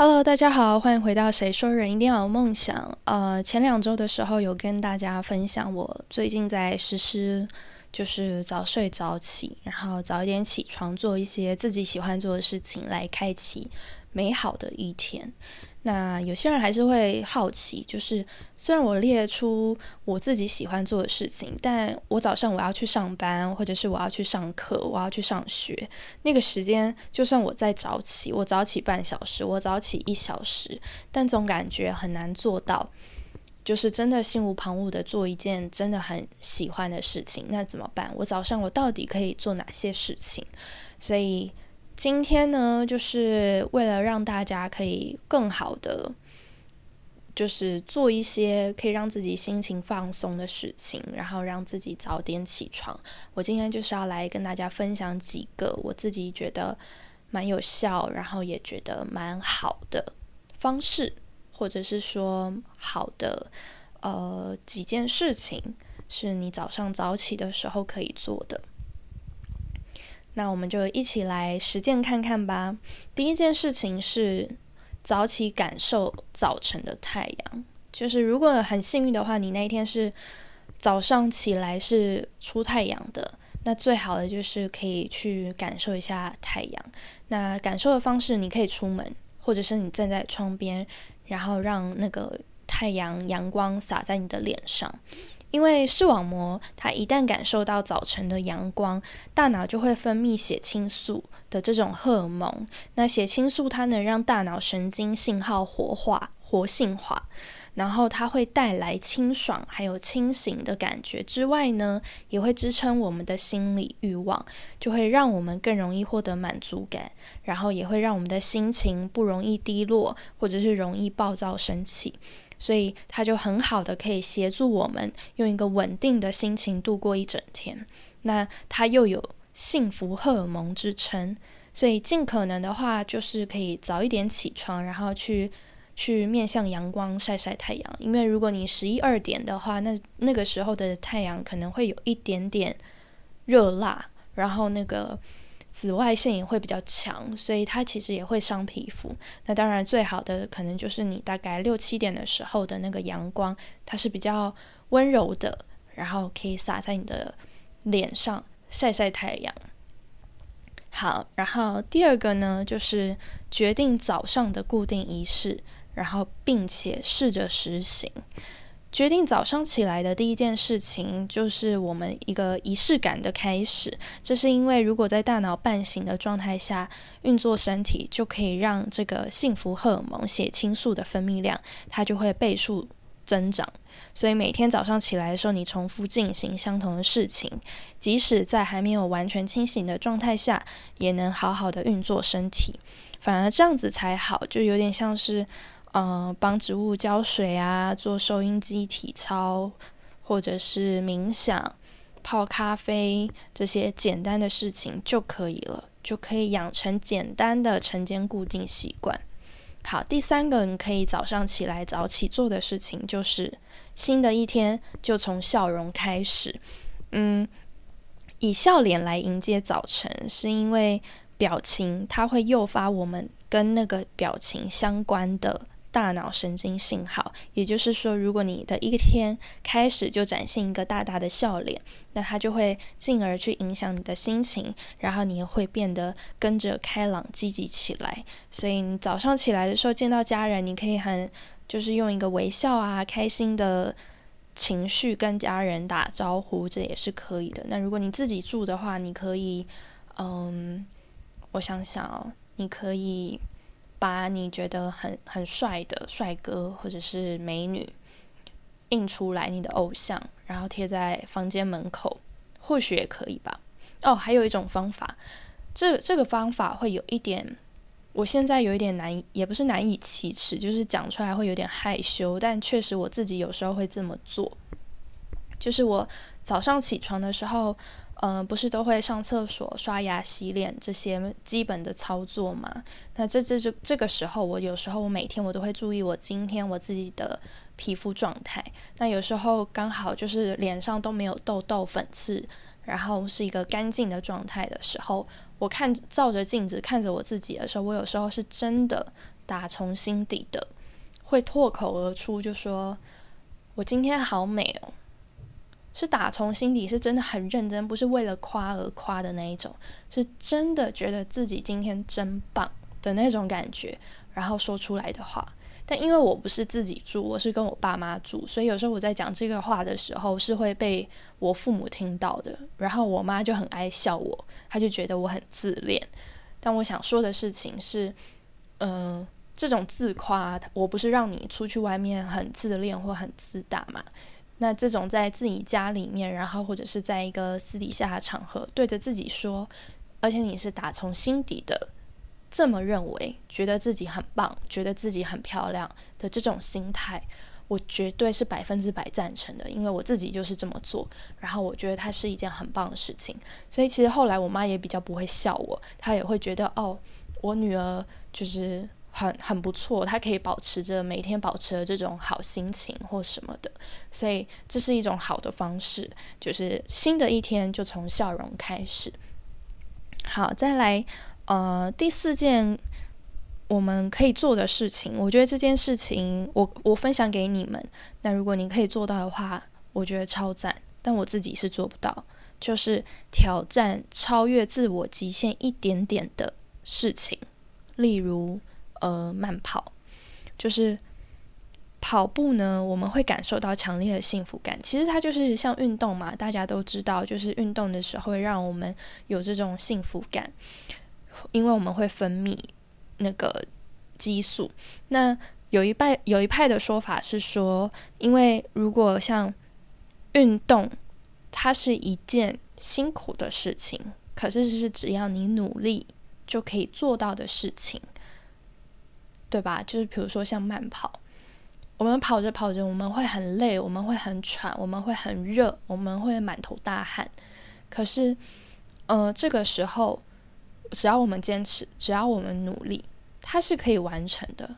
Hello，大家好，欢迎回到谁说人一定要有梦想。呃，前两周的时候有跟大家分享我最近在实施，就是早睡早起，然后早一点起床，做一些自己喜欢做的事情，来开启美好的一天。那有些人还是会好奇，就是虽然我列出我自己喜欢做的事情，但我早上我要去上班，或者是我要去上课，我要去上学，那个时间就算我再早起，我早起半小时，我早起一小时，但总感觉很难做到，就是真的心无旁骛的做一件真的很喜欢的事情。那怎么办？我早上我到底可以做哪些事情？所以。今天呢，就是为了让大家可以更好的，就是做一些可以让自己心情放松的事情，然后让自己早点起床。我今天就是要来跟大家分享几个我自己觉得蛮有效，然后也觉得蛮好的方式，或者是说好的呃几件事情，是你早上早起的时候可以做的。那我们就一起来实践看看吧。第一件事情是早起感受早晨的太阳。就是如果很幸运的话，你那一天是早上起来是出太阳的，那最好的就是可以去感受一下太阳。那感受的方式，你可以出门，或者是你站在窗边，然后让那个太阳阳光洒在你的脸上。因为视网膜，它一旦感受到早晨的阳光，大脑就会分泌血清素的这种荷尔蒙。那血清素它能让大脑神经信号活化、活性化，然后它会带来清爽还有清醒的感觉。之外呢，也会支撑我们的心理欲望，就会让我们更容易获得满足感，然后也会让我们的心情不容易低落，或者是容易暴躁生气。所以它就很好的可以协助我们用一个稳定的心情度过一整天。那它又有幸福荷尔蒙之称，所以尽可能的话就是可以早一点起床，然后去去面向阳光晒晒太阳。因为如果你十一二点的话，那那个时候的太阳可能会有一点点热辣，然后那个。紫外线也会比较强，所以它其实也会伤皮肤。那当然，最好的可能就是你大概六七点的时候的那个阳光，它是比较温柔的，然后可以洒在你的脸上晒晒太阳。好，然后第二个呢，就是决定早上的固定仪式，然后并且试着实行。决定早上起来的第一件事情，就是我们一个仪式感的开始。这是因为，如果在大脑半醒的状态下运作身体，就可以让这个幸福荷尔蒙血清素的分泌量，它就会倍数增长。所以每天早上起来的时候，你重复进行相同的事情，即使在还没有完全清醒的状态下，也能好好的运作身体。反而这样子才好，就有点像是。嗯，帮植物浇水啊，做收音机体操，或者是冥想、泡咖啡这些简单的事情就可以了，就可以养成简单的晨间固定习惯。好，第三个你可以早上起来早起做的事情，就是新的一天就从笑容开始。嗯，以笑脸来迎接早晨，是因为表情它会诱发我们跟那个表情相关的。大脑神经信号，也就是说，如果你的一天开始就展现一个大大的笑脸，那它就会进而去影响你的心情，然后你也会变得跟着开朗积极起来。所以你早上起来的时候见到家人，你可以很就是用一个微笑啊、开心的情绪跟家人打招呼，这也是可以的。那如果你自己住的话，你可以，嗯，我想想哦，你可以。把你觉得很很帅的帅哥或者是美女印出来，你的偶像，然后贴在房间门口，或许也可以吧。哦，还有一种方法，这这个方法会有一点，我现在有一点难，也不是难以启齿，就是讲出来会有点害羞，但确实我自己有时候会这么做，就是我早上起床的时候。嗯，不是都会上厕所、刷牙、洗脸这些基本的操作吗？那这这这这个时候，我有时候我每天我都会注意我今天我自己的皮肤状态。那有时候刚好就是脸上都没有痘痘、粉刺，然后是一个干净的状态的时候，我看照着镜子看着我自己的时候，我有时候是真的打从心底的会脱口而出，就说我今天好美哦。是打从心底，是真的很认真，不是为了夸而夸的那一种，是真的觉得自己今天真棒的那种感觉，然后说出来的话。但因为我不是自己住，我是跟我爸妈住，所以有时候我在讲这个话的时候是会被我父母听到的，然后我妈就很爱笑我，她就觉得我很自恋。但我想说的事情是，嗯，这种自夸，我不是让你出去外面很自恋或很自大嘛。那这种在自己家里面，然后或者是在一个私底下的场合，对着自己说，而且你是打从心底的这么认为，觉得自己很棒，觉得自己很漂亮的这种心态，我绝对是百分之百赞成的，因为我自己就是这么做，然后我觉得它是一件很棒的事情。所以其实后来我妈也比较不会笑我，她也会觉得哦，我女儿就是。很很不错，他可以保持着每天保持着这种好心情或什么的，所以这是一种好的方式，就是新的一天就从笑容开始。好，再来，呃，第四件我们可以做的事情，我觉得这件事情我我分享给你们，那如果你可以做到的话，我觉得超赞，但我自己是做不到，就是挑战超越自我极限一点点的事情，例如。呃，慢跑就是跑步呢，我们会感受到强烈的幸福感。其实它就是像运动嘛，大家都知道，就是运动的时候让我们有这种幸福感，因为我们会分泌那个激素。那有一派有一派的说法是说，因为如果像运动，它是一件辛苦的事情，可是是只要你努力就可以做到的事情。对吧？就是比如说像慢跑，我们跑着跑着，我们会很累，我们会很喘，我们会很热，我们会满头大汗。可是，呃，这个时候，只要我们坚持，只要我们努力，它是可以完成的。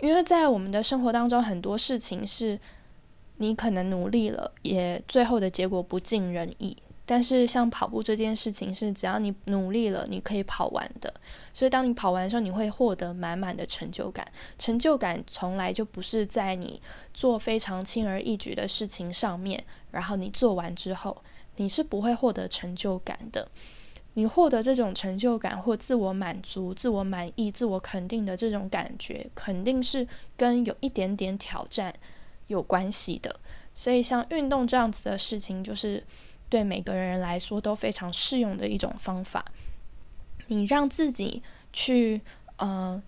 因为在我们的生活当中，很多事情是你可能努力了，也最后的结果不尽人意。但是像跑步这件事情是只要你努力了，你可以跑完的。所以当你跑完的时候，你会获得满满的成就感。成就感从来就不是在你做非常轻而易举的事情上面，然后你做完之后，你是不会获得成就感的。你获得这种成就感或自我满足、自我满意、自我肯定的这种感觉，肯定是跟有一点点挑战有关系的。所以像运动这样子的事情，就是。对每个人来说都非常适用的一种方法。你让自己去呃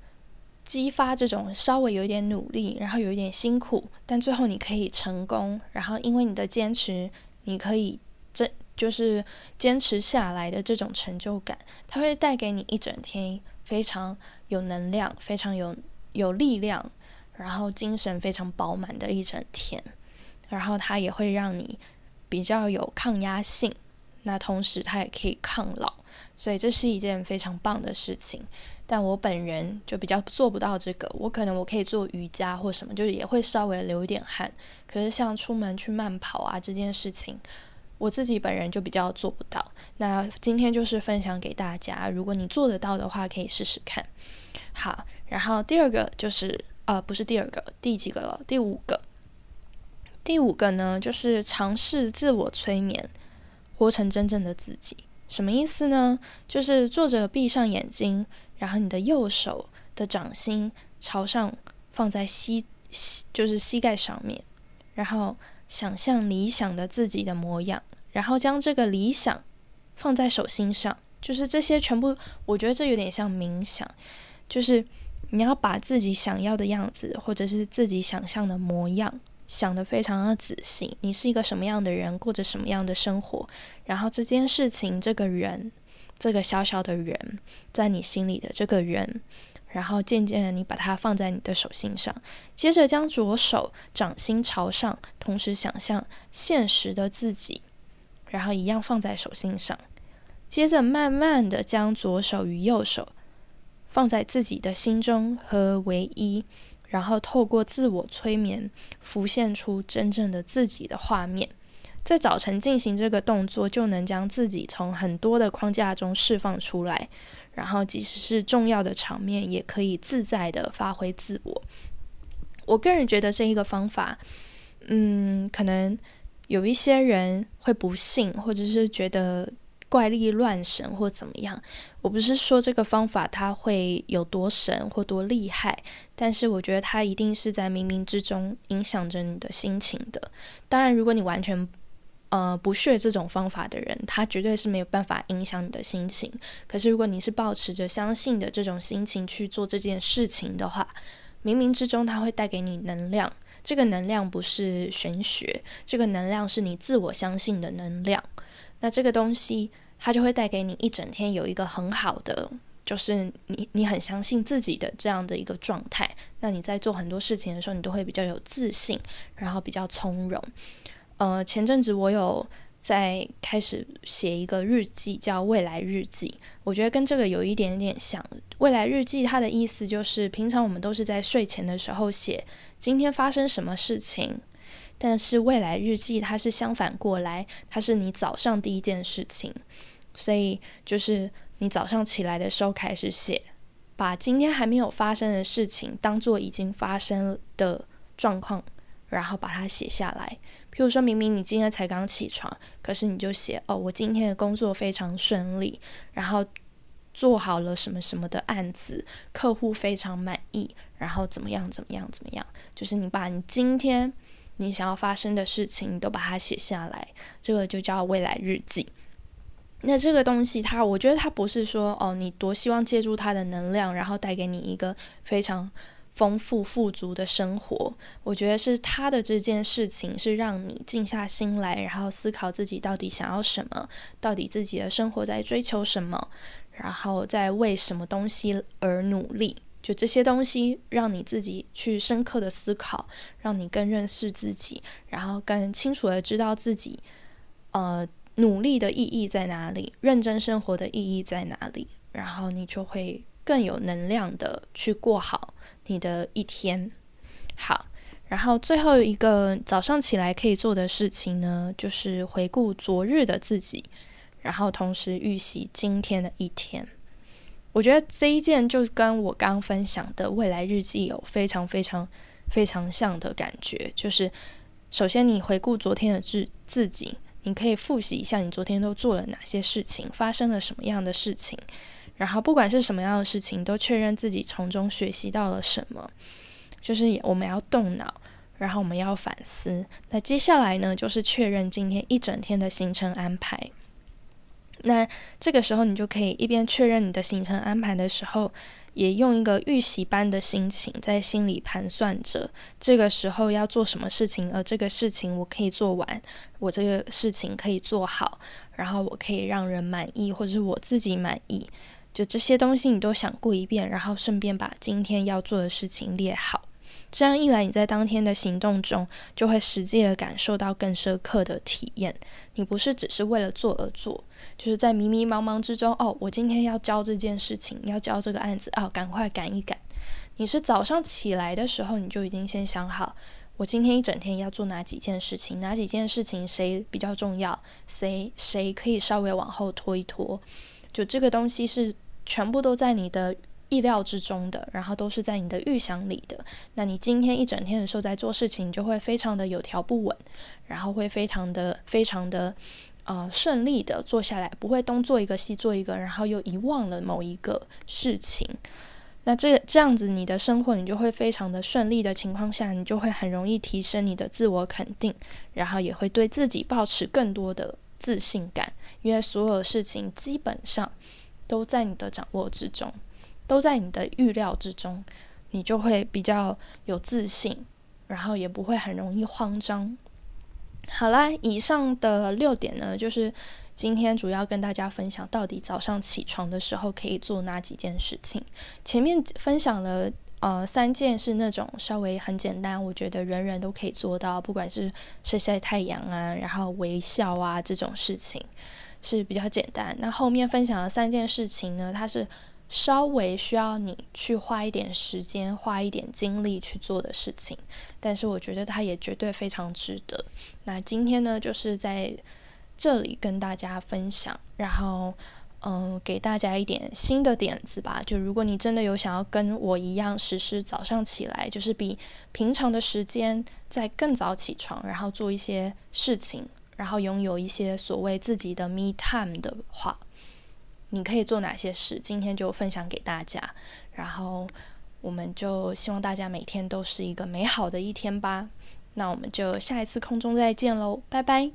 激发这种稍微有一点努力，然后有一点辛苦，但最后你可以成功，然后因为你的坚持，你可以这就是坚持下来的这种成就感，它会带给你一整天非常有能量、非常有有力量，然后精神非常饱满的一整天，然后它也会让你。比较有抗压性，那同时它也可以抗老，所以这是一件非常棒的事情。但我本人就比较做不到这个，我可能我可以做瑜伽或什么，就是也会稍微流一点汗。可是像出门去慢跑啊这件事情，我自己本人就比较做不到。那今天就是分享给大家，如果你做得到的话，可以试试看。好，然后第二个就是呃，不是第二个，第几个了？第五个。第五个呢，就是尝试自我催眠，活成真正的自己。什么意思呢？就是坐着闭上眼睛，然后你的右手的掌心朝上放在膝膝，就是膝盖上面，然后想象理想的自己的模样，然后将这个理想放在手心上。就是这些全部，我觉得这有点像冥想，就是你要把自己想要的样子，或者是自己想象的模样。想的非常的仔细，你是一个什么样的人，过着什么样的生活，然后这件事情，这个人，这个小小的人，在你心里的这个人，然后渐渐的你把它放在你的手心上，接着将左手掌心朝上，同时想象现实的自己，然后一样放在手心上，接着慢慢的将左手与右手放在自己的心中和唯一。然后透过自我催眠，浮现出真正的自己的画面，在早晨进行这个动作，就能将自己从很多的框架中释放出来，然后即使是重要的场面，也可以自在的发挥自我。我个人觉得这一个方法，嗯，可能有一些人会不信，或者是觉得。怪力乱神或怎么样，我不是说这个方法它会有多神或多厉害，但是我觉得它一定是在冥冥之中影响着你的心情的。当然，如果你完全呃不屑这种方法的人，他绝对是没有办法影响你的心情。可是，如果你是保持着相信的这种心情去做这件事情的话，冥冥之中它会带给你能量。这个能量不是玄学，这个能量是你自我相信的能量。那这个东西，它就会带给你一整天有一个很好的，就是你你很相信自己的这样的一个状态。那你在做很多事情的时候，你都会比较有自信，然后比较从容。呃，前阵子我有在开始写一个日记，叫未来日记。我觉得跟这个有一点点像。未来日记它的意思就是，平常我们都是在睡前的时候写今天发生什么事情。但是未来日记它是相反过来，它是你早上第一件事情，所以就是你早上起来的时候开始写，把今天还没有发生的事情当做已经发生的状况，然后把它写下来。譬如说明明你今天才刚起床，可是你就写哦，我今天的工作非常顺利，然后做好了什么什么的案子，客户非常满意，然后怎么样怎么样怎么样，就是你把你今天。你想要发生的事情，你都把它写下来，这个就叫未来日记。那这个东西，它我觉得它不是说哦，你多希望借助它的能量，然后带给你一个非常丰富富足的生活。我觉得是它的这件事情是让你静下心来，然后思考自己到底想要什么，到底自己的生活在追求什么，然后在为什么东西而努力。就这些东西，让你自己去深刻的思考，让你更认识自己，然后更清楚的知道自己，呃，努力的意义在哪里，认真生活的意义在哪里，然后你就会更有能量的去过好你的一天。好，然后最后一个早上起来可以做的事情呢，就是回顾昨日的自己，然后同时预习今天的一天。我觉得这一件就跟我刚刚分享的未来日记有非常非常非常像的感觉，就是首先你回顾昨天的自自己，你可以复习一下你昨天都做了哪些事情，发生了什么样的事情，然后不管是什么样的事情，都确认自己从中学习到了什么，就是我们要动脑，然后我们要反思。那接下来呢，就是确认今天一整天的行程安排。那这个时候，你就可以一边确认你的行程安排的时候，也用一个预习般的心情，在心里盘算着这个时候要做什么事情，而这个事情我可以做完，我这个事情可以做好，然后我可以让人满意，或者是我自己满意，就这些东西你都想过一遍，然后顺便把今天要做的事情列好。这样一来，你在当天的行动中就会实际的感受到更深刻的体验。你不是只是为了做而做，就是在迷迷茫茫之中，哦，我今天要交这件事情，要交这个案子，哦，赶快赶一赶。你是早上起来的时候，你就已经先想好，我今天一整天要做哪几件事情，哪几件事情谁比较重要，谁谁可以稍微往后拖一拖。就这个东西是全部都在你的。意料之中的，然后都是在你的预想里的。那你今天一整天的时候在做事情，你就会非常的有条不紊，然后会非常的、非常的呃顺利的做下来，不会东做一个西做一个，然后又遗忘了某一个事情。那这这样子，你的生活你就会非常的顺利的情况下，你就会很容易提升你的自我肯定，然后也会对自己保持更多的自信感，因为所有事情基本上都在你的掌握之中。都在你的预料之中，你就会比较有自信，然后也不会很容易慌张。好啦，以上的六点呢，就是今天主要跟大家分享，到底早上起床的时候可以做哪几件事情。前面分享了呃三件是那种稍微很简单，我觉得人人都可以做到，不管是晒晒太阳啊，然后微笑啊这种事情是比较简单。那后面分享的三件事情呢，它是。稍微需要你去花一点时间、花一点精力去做的事情，但是我觉得它也绝对非常值得。那今天呢，就是在这里跟大家分享，然后嗯，给大家一点新的点子吧。就如果你真的有想要跟我一样实施早上起来，就是比平常的时间在更早起床，然后做一些事情，然后拥有一些所谓自己的 me time 的话。你可以做哪些事？今天就分享给大家，然后我们就希望大家每天都是一个美好的一天吧。那我们就下一次空中再见喽，拜拜。